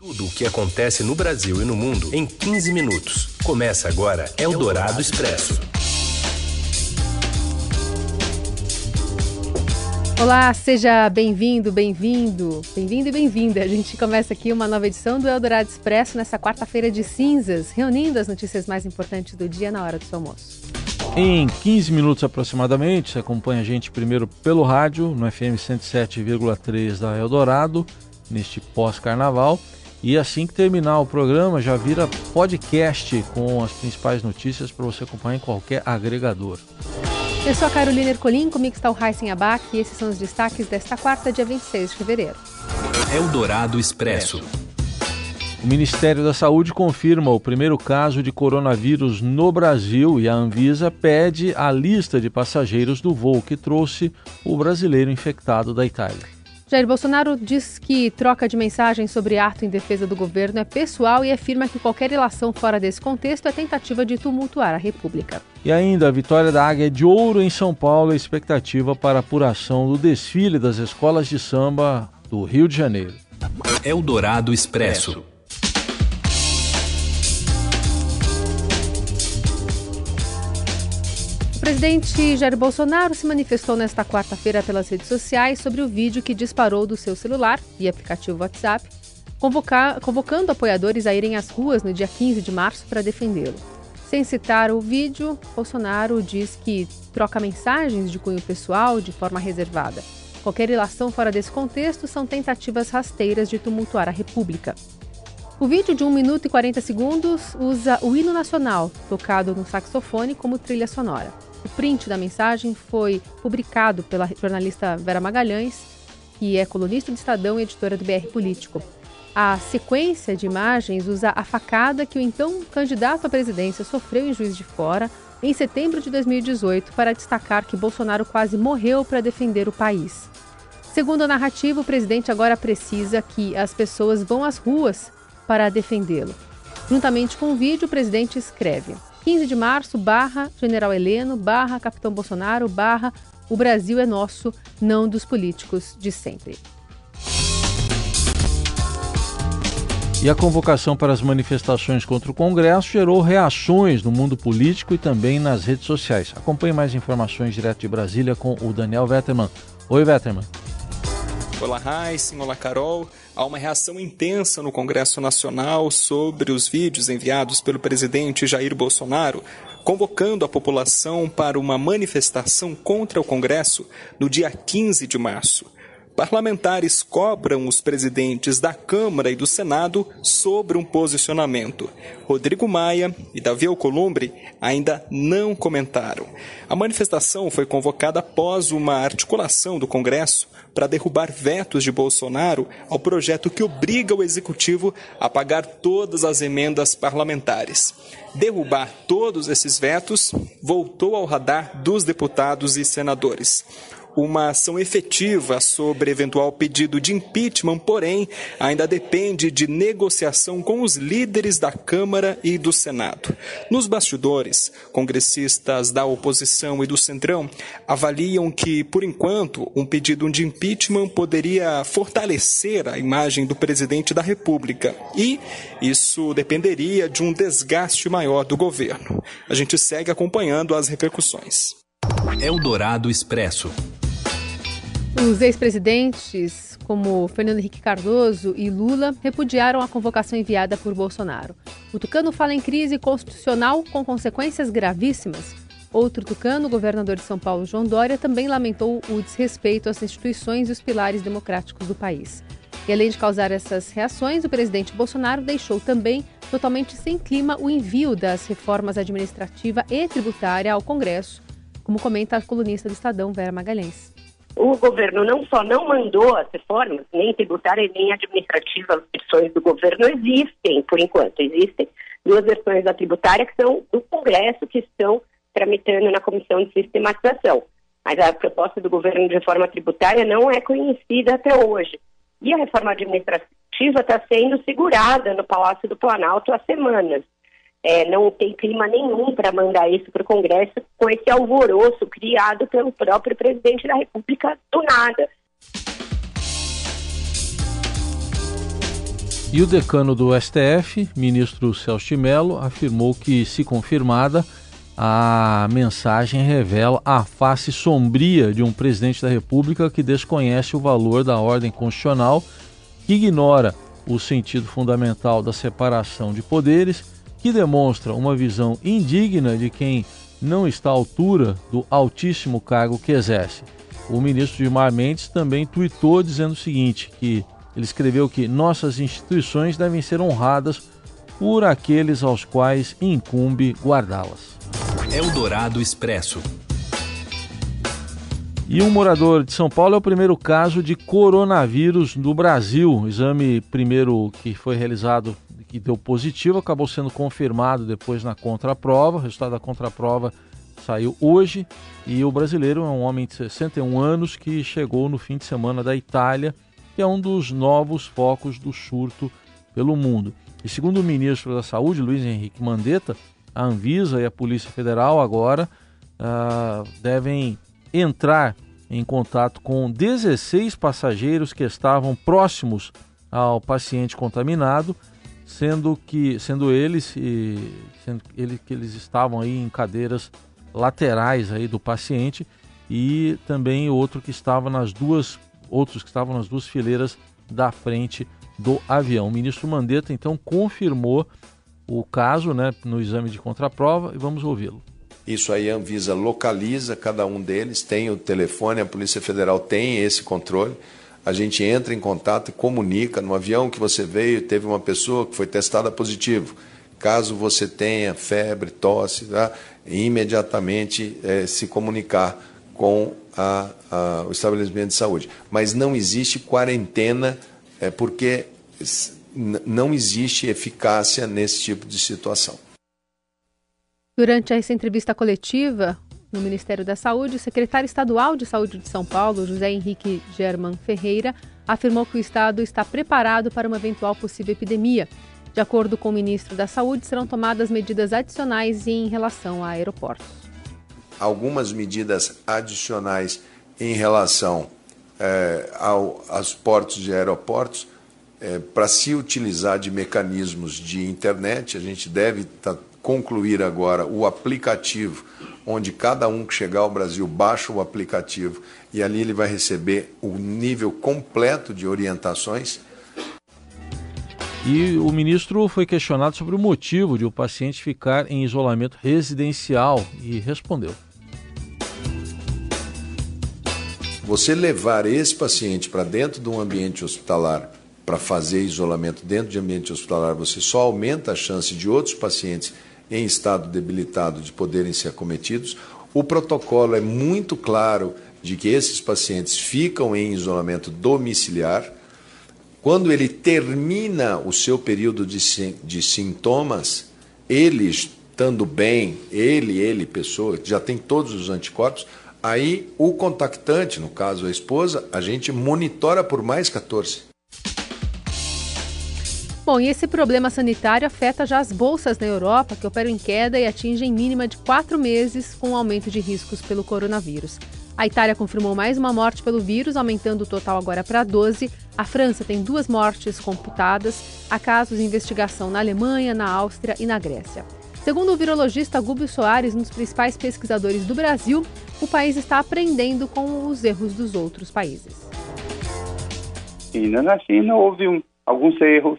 Tudo o que acontece no Brasil e no mundo em 15 minutos. Começa agora Eldorado Expresso. Olá, seja bem-vindo, bem-vindo, bem-vindo e bem-vinda. A gente começa aqui uma nova edição do Eldorado Expresso nessa quarta-feira de cinzas, reunindo as notícias mais importantes do dia na hora do seu almoço. Em 15 minutos aproximadamente, você acompanha a gente primeiro pelo rádio, no FM 107,3 da Eldorado, neste pós-carnaval. E assim que terminar o programa, já vira podcast com as principais notícias para você acompanhar em qualquer agregador. Eu sou a Carolina Ercolim, comigo está o Heisen Abac e esses são os destaques desta quarta, dia 26 de fevereiro. Eldorado Expresso. O Ministério da Saúde confirma o primeiro caso de coronavírus no Brasil e a Anvisa pede a lista de passageiros do voo que trouxe o brasileiro infectado da Itália. Jair Bolsonaro diz que troca de mensagens sobre ato em defesa do governo é pessoal e afirma que qualquer relação fora desse contexto é tentativa de tumultuar a República. E ainda a vitória da Águia de Ouro em São Paulo é expectativa para a apuração do desfile das escolas de samba do Rio de Janeiro. Eldorado Expresso. Presidente Jair Bolsonaro se manifestou nesta quarta-feira pelas redes sociais sobre o vídeo que disparou do seu celular e aplicativo WhatsApp, convocando apoiadores a irem às ruas no dia 15 de março para defendê-lo. Sem citar o vídeo, Bolsonaro diz que troca mensagens de cunho pessoal de forma reservada. Qualquer relação fora desse contexto são tentativas rasteiras de tumultuar a República. O vídeo de 1 minuto e 40 segundos usa o hino nacional, tocado no saxofone, como trilha sonora. O print da mensagem foi publicado pela jornalista Vera Magalhães, que é colunista do Estadão e editora do BR Político. A sequência de imagens usa a facada que o então candidato à presidência sofreu em Juiz de Fora em setembro de 2018 para destacar que Bolsonaro quase morreu para defender o país. Segundo a narrativa, o presidente agora precisa que as pessoas vão às ruas para defendê-lo. Juntamente com o vídeo, o presidente escreve: 15 de março, barra General Heleno, barra Capitão Bolsonaro, barra O Brasil é nosso, não dos políticos de sempre. E a convocação para as manifestações contra o Congresso gerou reações no mundo político e também nas redes sociais. Acompanhe mais informações direto de Brasília com o Daniel Vetterman. Oi, Vetterman. Olá, Heisen. Olá, Carol. Há uma reação intensa no Congresso Nacional sobre os vídeos enviados pelo presidente Jair Bolsonaro, convocando a população para uma manifestação contra o Congresso no dia 15 de março. Parlamentares cobram os presidentes da Câmara e do Senado sobre um posicionamento. Rodrigo Maia e Davi Alcolumbre ainda não comentaram. A manifestação foi convocada após uma articulação do Congresso para derrubar vetos de Bolsonaro ao projeto que obriga o executivo a pagar todas as emendas parlamentares. Derrubar todos esses vetos voltou ao radar dos deputados e senadores uma ação efetiva sobre eventual pedido de impeachment, porém, ainda depende de negociação com os líderes da Câmara e do Senado. Nos bastidores, congressistas da oposição e do Centrão avaliam que, por enquanto, um pedido de impeachment poderia fortalecer a imagem do presidente da República e isso dependeria de um desgaste maior do governo. A gente segue acompanhando as repercussões. Eldorado Expresso. Os ex-presidentes, como Fernando Henrique Cardoso e Lula, repudiaram a convocação enviada por Bolsonaro. O tucano fala em crise constitucional com consequências gravíssimas. Outro tucano, governador de São Paulo, João Dória, também lamentou o desrespeito às instituições e os pilares democráticos do país. E além de causar essas reações, o presidente Bolsonaro deixou também totalmente sem clima o envio das reformas administrativa e tributária ao Congresso, como comenta a colunista do Estadão, Vera Magalhães o governo não só não mandou as reformas, nem tributária nem administrativa, as versões do governo existem, por enquanto, existem duas versões da tributária que são do Congresso, que estão tramitando na Comissão de Sistematização. Mas a proposta do governo de reforma tributária não é conhecida até hoje. E a reforma administrativa está sendo segurada no Palácio do Planalto há semanas é, não tem clima nenhum para mandar isso para o Congresso com esse alvoroço criado pelo próprio presidente da República do nada. E o decano do STF, ministro Celso de Mello, afirmou que, se confirmada, a mensagem revela a face sombria de um presidente da República que desconhece o valor da ordem constitucional, que ignora o sentido fundamental da separação de poderes, que demonstra uma visão indigna de quem não está à altura do altíssimo cargo que exerce. O ministro Gilmar Mendes também tuitou dizendo o seguinte, que ele escreveu que nossas instituições devem ser honradas por aqueles aos quais incumbe guardá-las. Eldorado Expresso. E um morador de São Paulo é o primeiro caso de coronavírus no Brasil. O exame primeiro que foi realizado que deu positivo acabou sendo confirmado depois na contraprova. O resultado da contraprova saiu hoje e o brasileiro é um homem de 61 anos que chegou no fim de semana da Itália que é um dos novos focos do surto pelo mundo. E segundo o ministro da Saúde, Luiz Henrique Mandetta, a Anvisa e a Polícia Federal agora uh, devem entrar em contato com 16 passageiros que estavam próximos ao paciente contaminado, sendo que sendo eles e sendo ele, que eles estavam aí em cadeiras laterais aí do paciente e também outro que estava nas duas outros que estavam nas duas fileiras da frente do avião. O ministro Mandetta então confirmou o caso né, no exame de contraprova e vamos ouvi-lo. Isso aí a Anvisa localiza cada um deles, tem o telefone, a Polícia Federal tem esse controle. A gente entra em contato e comunica. No avião que você veio, teve uma pessoa que foi testada positivo. Caso você tenha febre, tosse, tá? imediatamente é, se comunicar com a, a, o estabelecimento de saúde. Mas não existe quarentena, é, porque não existe eficácia nesse tipo de situação. Durante essa entrevista coletiva no Ministério da Saúde, o secretário estadual de Saúde de São Paulo, José Henrique German Ferreira, afirmou que o estado está preparado para uma eventual possível epidemia. De acordo com o ministro da Saúde, serão tomadas medidas adicionais em relação a aeroportos algumas medidas adicionais em relação é, ao, aos portos e aeroportos, é, para se utilizar de mecanismos de internet, a gente deve tá, concluir agora o aplicativo, onde cada um que chegar ao Brasil baixa o aplicativo e ali ele vai receber o nível completo de orientações. E o ministro foi questionado sobre o motivo de o paciente ficar em isolamento residencial e respondeu. Você levar esse paciente para dentro de um ambiente hospitalar para fazer isolamento dentro de ambiente hospitalar, você só aumenta a chance de outros pacientes em estado debilitado de poderem ser acometidos. O protocolo é muito claro de que esses pacientes ficam em isolamento domiciliar. Quando ele termina o seu período de, de sintomas, ele estando bem, ele, ele, pessoa, já tem todos os anticorpos, Aí o contactante, no caso a esposa, a gente monitora por mais 14. Bom, e esse problema sanitário afeta já as bolsas na Europa, que operam em queda e atingem mínima de quatro meses com aumento de riscos pelo coronavírus. A Itália confirmou mais uma morte pelo vírus, aumentando o total agora para 12. A França tem duas mortes computadas. Há casos de investigação na Alemanha, na Áustria e na Grécia. Segundo o virologista Gúbio Soares, um dos principais pesquisadores do Brasil, o país está aprendendo com os erros dos outros países. China. Na China houve um, alguns erros,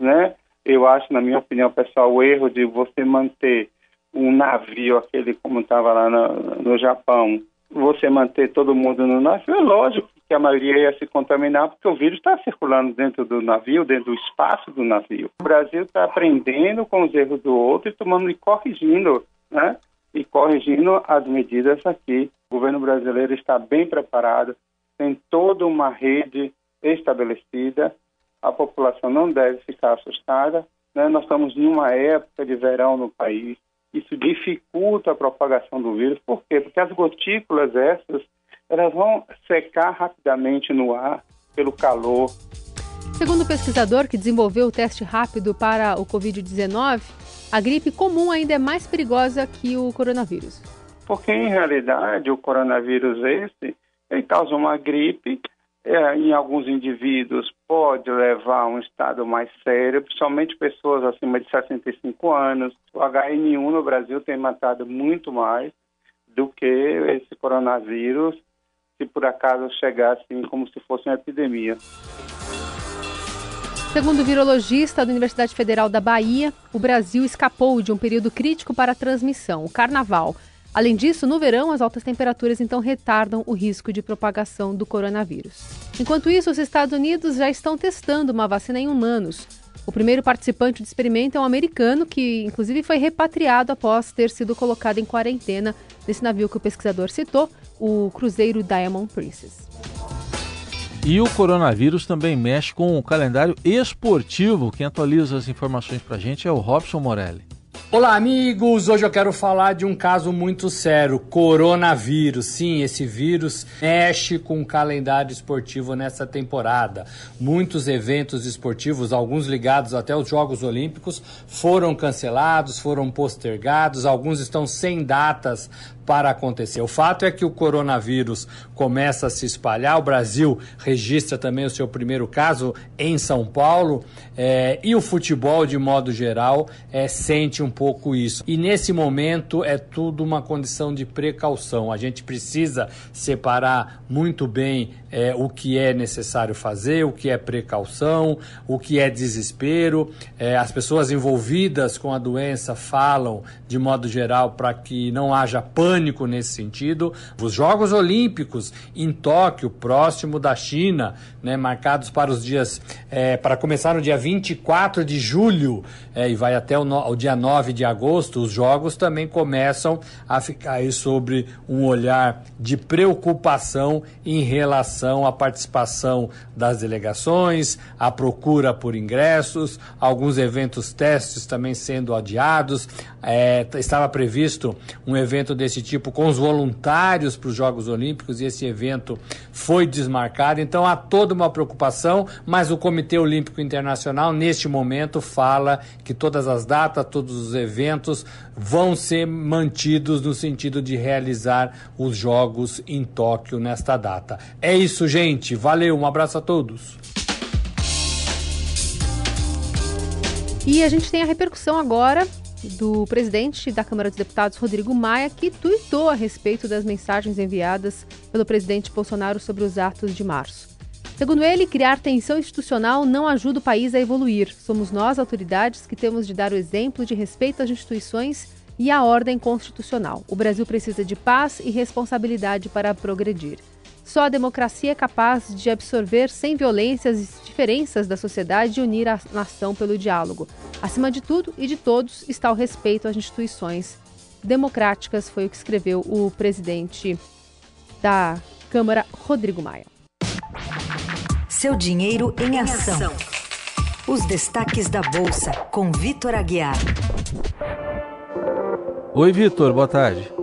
né? Eu acho, na minha opinião pessoal, o erro de você manter um navio, aquele como estava lá no, no Japão, você manter todo mundo no navio, é lógico que a maioria ia se contaminar, porque o vírus está circulando dentro do navio, dentro do espaço do navio. O Brasil está aprendendo com os erros do outro e tomando e corrigindo, né? E corrigindo as medidas aqui. O governo brasileiro está bem preparado, tem toda uma rede estabelecida. A população não deve ficar assustada. Né? Nós estamos em uma época de verão no país isso dificulta a propagação do vírus. Por quê? Porque as gotículas essas, elas vão secar rapidamente no ar pelo calor. Segundo o pesquisador que desenvolveu o teste rápido para o Covid-19, a gripe comum ainda é mais perigosa que o coronavírus. Porque, em realidade, o coronavírus esse, ele causa uma gripe é, em alguns indivíduos pode levar a um estado mais sério, principalmente pessoas acima de 65 anos. O HN1 no Brasil tem matado muito mais do que esse coronavírus, se por acaso chegar assim como se fosse uma epidemia. Segundo o virologista da Universidade Federal da Bahia, o Brasil escapou de um período crítico para a transmissão, o carnaval. Além disso, no verão, as altas temperaturas então retardam o risco de propagação do coronavírus. Enquanto isso, os Estados Unidos já estão testando uma vacina em humanos. O primeiro participante do experimento é um americano que, inclusive, foi repatriado após ter sido colocado em quarentena nesse navio que o pesquisador citou, o cruzeiro Diamond Princess. E o coronavírus também mexe com o calendário esportivo. Quem atualiza as informações para a gente é o Robson Morelli. Olá, amigos! Hoje eu quero falar de um caso muito sério: coronavírus. Sim, esse vírus mexe com o calendário esportivo nessa temporada. Muitos eventos esportivos, alguns ligados até aos Jogos Olímpicos, foram cancelados, foram postergados, alguns estão sem datas para acontecer. O fato é que o coronavírus começa a se espalhar, o Brasil registra também o seu primeiro caso em São Paulo é, e o futebol, de modo geral, é, sente um pouco isso. E nesse momento é tudo uma condição de precaução. A gente precisa separar muito bem é, o que é necessário fazer, o que é precaução, o que é desespero. É, as pessoas envolvidas com a doença falam, de modo geral, para que não haja pânico pânico nesse sentido. Os Jogos Olímpicos em Tóquio, próximo da China, né, marcados para os dias, é, para começar no dia 24 de julho é, e vai até o, no, o, dia 9 de agosto, os Jogos também começam a ficar aí sobre um olhar de preocupação em relação à participação das delegações, a procura por ingressos, alguns eventos testes também sendo adiados. É, estava previsto um evento desse tipo com os voluntários para os Jogos Olímpicos e esse evento foi desmarcado. Então há toda uma preocupação, mas o Comitê Olímpico Internacional, neste momento, fala que todas as datas, todos os eventos vão ser mantidos no sentido de realizar os Jogos em Tóquio nesta data. É isso, gente. Valeu, um abraço a todos. E a gente tem a repercussão agora do presidente da Câmara dos Deputados, Rodrigo Maia, que tuitou a respeito das mensagens enviadas pelo presidente Bolsonaro sobre os atos de março. Segundo ele, criar tensão institucional não ajuda o país a evoluir. Somos nós, autoridades, que temos de dar o exemplo de respeito às instituições e à ordem constitucional. O Brasil precisa de paz e responsabilidade para progredir. Só a democracia é capaz de absorver sem violência as diferenças da sociedade e unir a nação pelo diálogo. Acima de tudo e de todos está o respeito às instituições democráticas, foi o que escreveu o presidente da Câmara, Rodrigo Maia. Seu dinheiro em ação. Os destaques da Bolsa, com Vitor Aguiar. Oi, Vitor, boa tarde.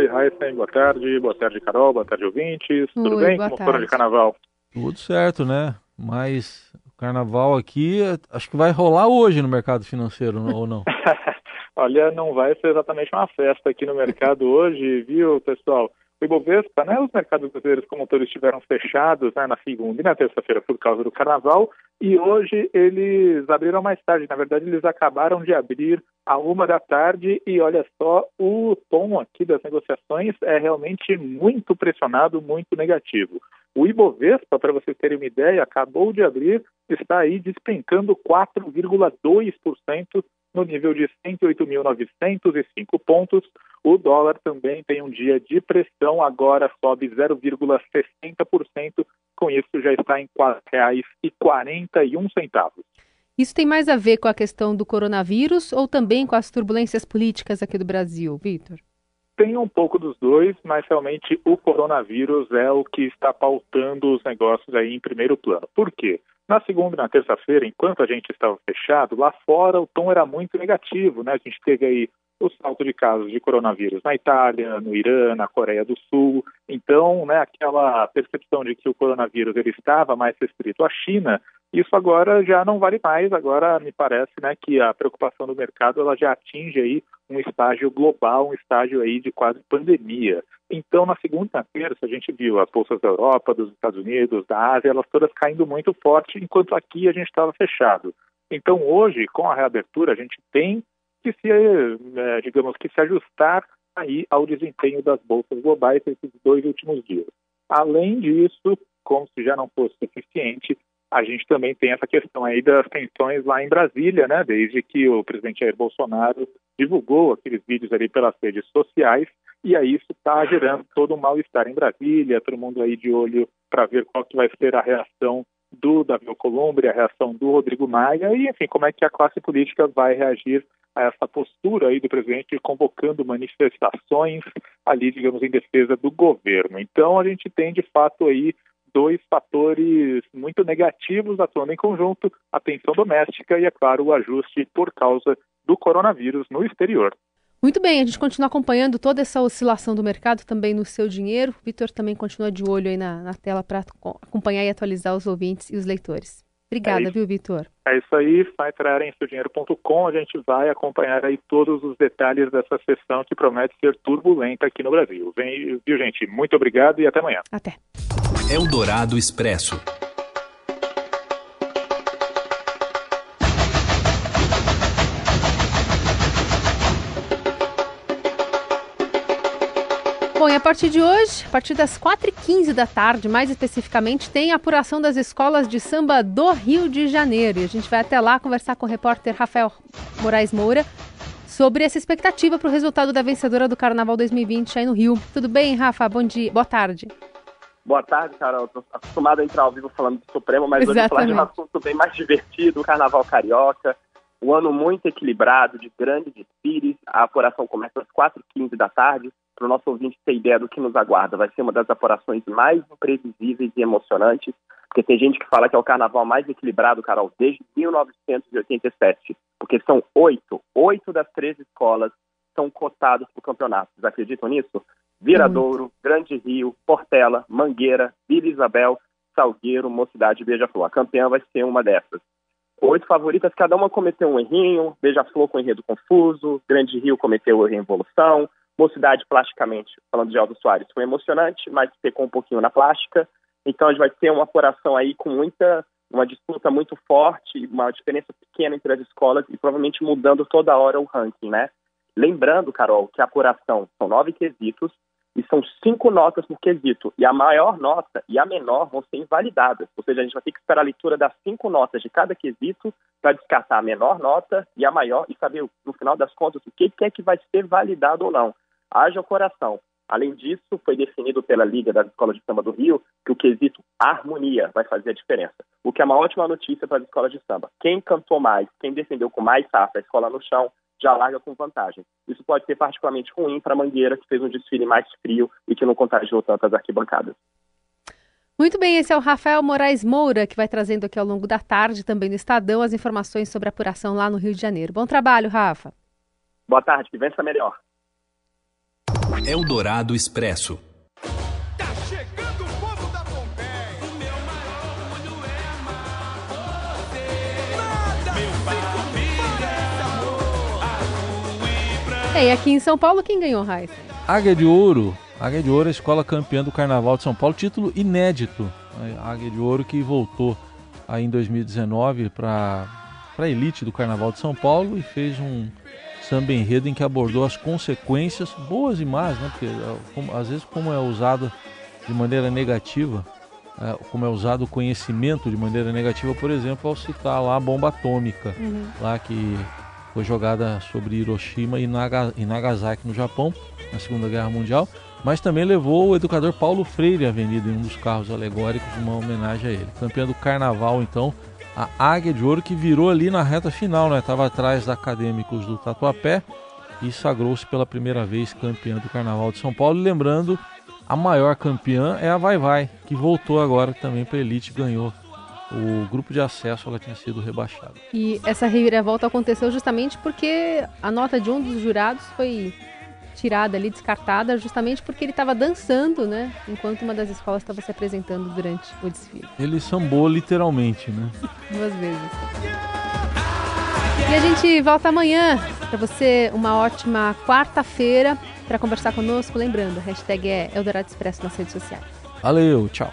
Oi, Raíssen, boa tarde. Boa tarde, Carol. Boa tarde, ouvintes. Tudo Oi, bem? boa Como foram de carnaval? Tudo certo, né? Mas o carnaval aqui acho que vai rolar hoje no mercado financeiro, ou não? Olha, não vai ser exatamente uma festa aqui no mercado hoje, viu, pessoal? O Ibovespa, né, os mercados brasileiros como todos estiveram fechados né, na segunda e na terça-feira por causa do carnaval, e hoje eles abriram mais tarde. Na verdade, eles acabaram de abrir a uma da tarde e olha só, o tom aqui das negociações é realmente muito pressionado, muito negativo. O Ibovespa, para vocês terem uma ideia, acabou de abrir, está aí despencando 4,2% no nível de 108.905 pontos. O dólar também tem um dia de pressão, agora sobe 0,60%. Com isso, já está em R$ 4,41. Isso tem mais a ver com a questão do coronavírus ou também com as turbulências políticas aqui do Brasil, Vitor? Tem um pouco dos dois, mas realmente o coronavírus é o que está pautando os negócios aí em primeiro plano. Por quê? Na segunda e na terça-feira, enquanto a gente estava fechado, lá fora o tom era muito negativo, né? A gente teve aí o salto de casos de coronavírus na Itália, no Irã, na Coreia do Sul. Então, né, aquela percepção de que o coronavírus ele estava mais restrito à China, isso agora já não vale mais. Agora me parece, né, que a preocupação do mercado ela já atinge aí um estágio global, um estágio aí de quase pandemia. Então, na segunda-feira, a gente viu as bolsas da Europa, dos Estados Unidos, da Ásia, elas todas caindo muito forte, enquanto aqui a gente estava fechado. Então, hoje, com a reabertura, a gente tem que se, é, digamos, que se ajustar aí ao desempenho das bolsas globais esses dois últimos dias. Além disso, como se já não fosse suficiente, a gente também tem essa questão aí das tensões lá em Brasília, né? Desde que o presidente Jair Bolsonaro divulgou aqueles vídeos ali pelas redes sociais, e aí isso está gerando todo um mal-estar em Brasília, todo mundo aí de olho para ver qual que vai ser a reação do Davi Alcolumbre, a reação do Rodrigo Maia, e enfim, como é que a classe política vai reagir a essa postura aí do presidente convocando manifestações ali, digamos, em defesa do governo. Então a gente tem de fato aí dois fatores muito negativos atuando em conjunto: a tensão doméstica e, é claro, o ajuste por causa do coronavírus no exterior. Muito bem, a gente continua acompanhando toda essa oscilação do mercado também no seu dinheiro. O Vitor também continua de olho aí na, na tela para acompanhar e atualizar os ouvintes e os leitores. Obrigada, é viu, Vitor? É isso aí, vai seudinheiro.com, a gente vai acompanhar aí todos os detalhes dessa sessão que promete ser turbulenta aqui no Brasil. Vem, viu, gente? Muito obrigado e até amanhã. Até. Eldorado Expresso. E a partir de hoje, a partir das 4h15 da tarde, mais especificamente, tem a apuração das escolas de samba do Rio de Janeiro. E a gente vai até lá conversar com o repórter Rafael Moraes Moura sobre essa expectativa para o resultado da vencedora do Carnaval 2020 aí no Rio. Tudo bem, Rafa? Bom dia, boa tarde. Boa tarde, Carol. Estou acostumado a entrar ao vivo falando do Supremo, mas Exatamente. hoje vou falar de um assunto bem mais divertido, o Carnaval Carioca. Um ano muito equilibrado, de grandes desfiles. A apuração começa às 4h15 da tarde para o nosso ouvinte ter ideia do que nos aguarda. Vai ser uma das apurações mais imprevisíveis e emocionantes, porque tem gente que fala que é o carnaval mais equilibrado, Carol, desde 1987, porque são oito, oito das três escolas são cotados para o campeonato. Vocês acreditam nisso? Viradouro, uhum. Grande Rio, Portela, Mangueira, Vila Isabel, Salgueiro, Mocidade e Beija-Flor. A campeã vai ser uma dessas. Oito favoritas, cada uma cometeu um errinho, Beija-Flor com enredo confuso, Grande Rio cometeu erro em evolução, Mocidade, plasticamente, falando de Aldo Soares, foi emocionante, mas pecou um pouquinho na plástica. Então a gente vai ter uma apuração aí com muita, uma disputa muito forte, uma diferença pequena entre as escolas e provavelmente mudando toda hora o ranking, né? Lembrando, Carol, que a apuração são nove quesitos e são cinco notas por quesito. E a maior nota e a menor vão ser invalidadas. Ou seja, a gente vai ter que esperar a leitura das cinco notas de cada quesito para descartar a menor nota e a maior e saber, no final das contas, o que é que vai ser validado ou não haja o coração. Além disso, foi definido pela Liga das Escolas de Samba do Rio que o quesito harmonia vai fazer a diferença, o que é uma ótima notícia para as escolas de samba. Quem cantou mais, quem defendeu com mais safra a escola no chão, já larga com vantagem. Isso pode ser particularmente ruim para a Mangueira, que fez um desfile mais frio e que não contagiou tantas arquibancadas. Muito bem, esse é o Rafael Moraes Moura, que vai trazendo aqui ao longo da tarde, também no Estadão, as informações sobre a apuração lá no Rio de Janeiro. Bom trabalho, Rafa. Boa tarde, que vença melhor. Eldorado Expresso. Tá chegando o povo da Pompeia. O meu maior orgulho é amar você. Nada meu família, É, e aqui em São Paulo, quem ganhou, Raíssa? Águia de Ouro. Águia de Ouro é a escola campeã do Carnaval de São Paulo. Título inédito. A Águia de Ouro que voltou aí em 2019 para a elite do Carnaval de São Paulo e fez um samba enredo em que abordou as consequências boas e más, né? Porque como, às vezes como é usado de maneira negativa, é, como é usado o conhecimento de maneira negativa, por exemplo, ao citar lá a bomba atômica, uhum. lá que foi jogada sobre Hiroshima e, Naga, e Nagasaki no Japão na Segunda Guerra Mundial, mas também levou o educador Paulo Freire à avenida em um dos carros alegóricos, uma homenagem a ele. Campeão do Carnaval, então, a Águia de Ouro, que virou ali na reta final, né? Estava atrás da Acadêmicos do Tatuapé e sagrou-se pela primeira vez campeã do Carnaval de São Paulo. E lembrando, a maior campeã é a Vai Vai, que voltou agora também para a Elite, ganhou o grupo de acesso ela tinha sido rebaixada. E essa reviravolta aconteceu justamente porque a nota de um dos jurados foi tirada ali, descartada, justamente porque ele estava dançando, né? Enquanto uma das escolas estava se apresentando durante o desfile. Ele sambou literalmente, né? Duas vezes. E a gente volta amanhã Para você, uma ótima quarta-feira. Para conversar conosco, lembrando, a hashtag é Eldorado Expresso nas redes sociais. Valeu, tchau.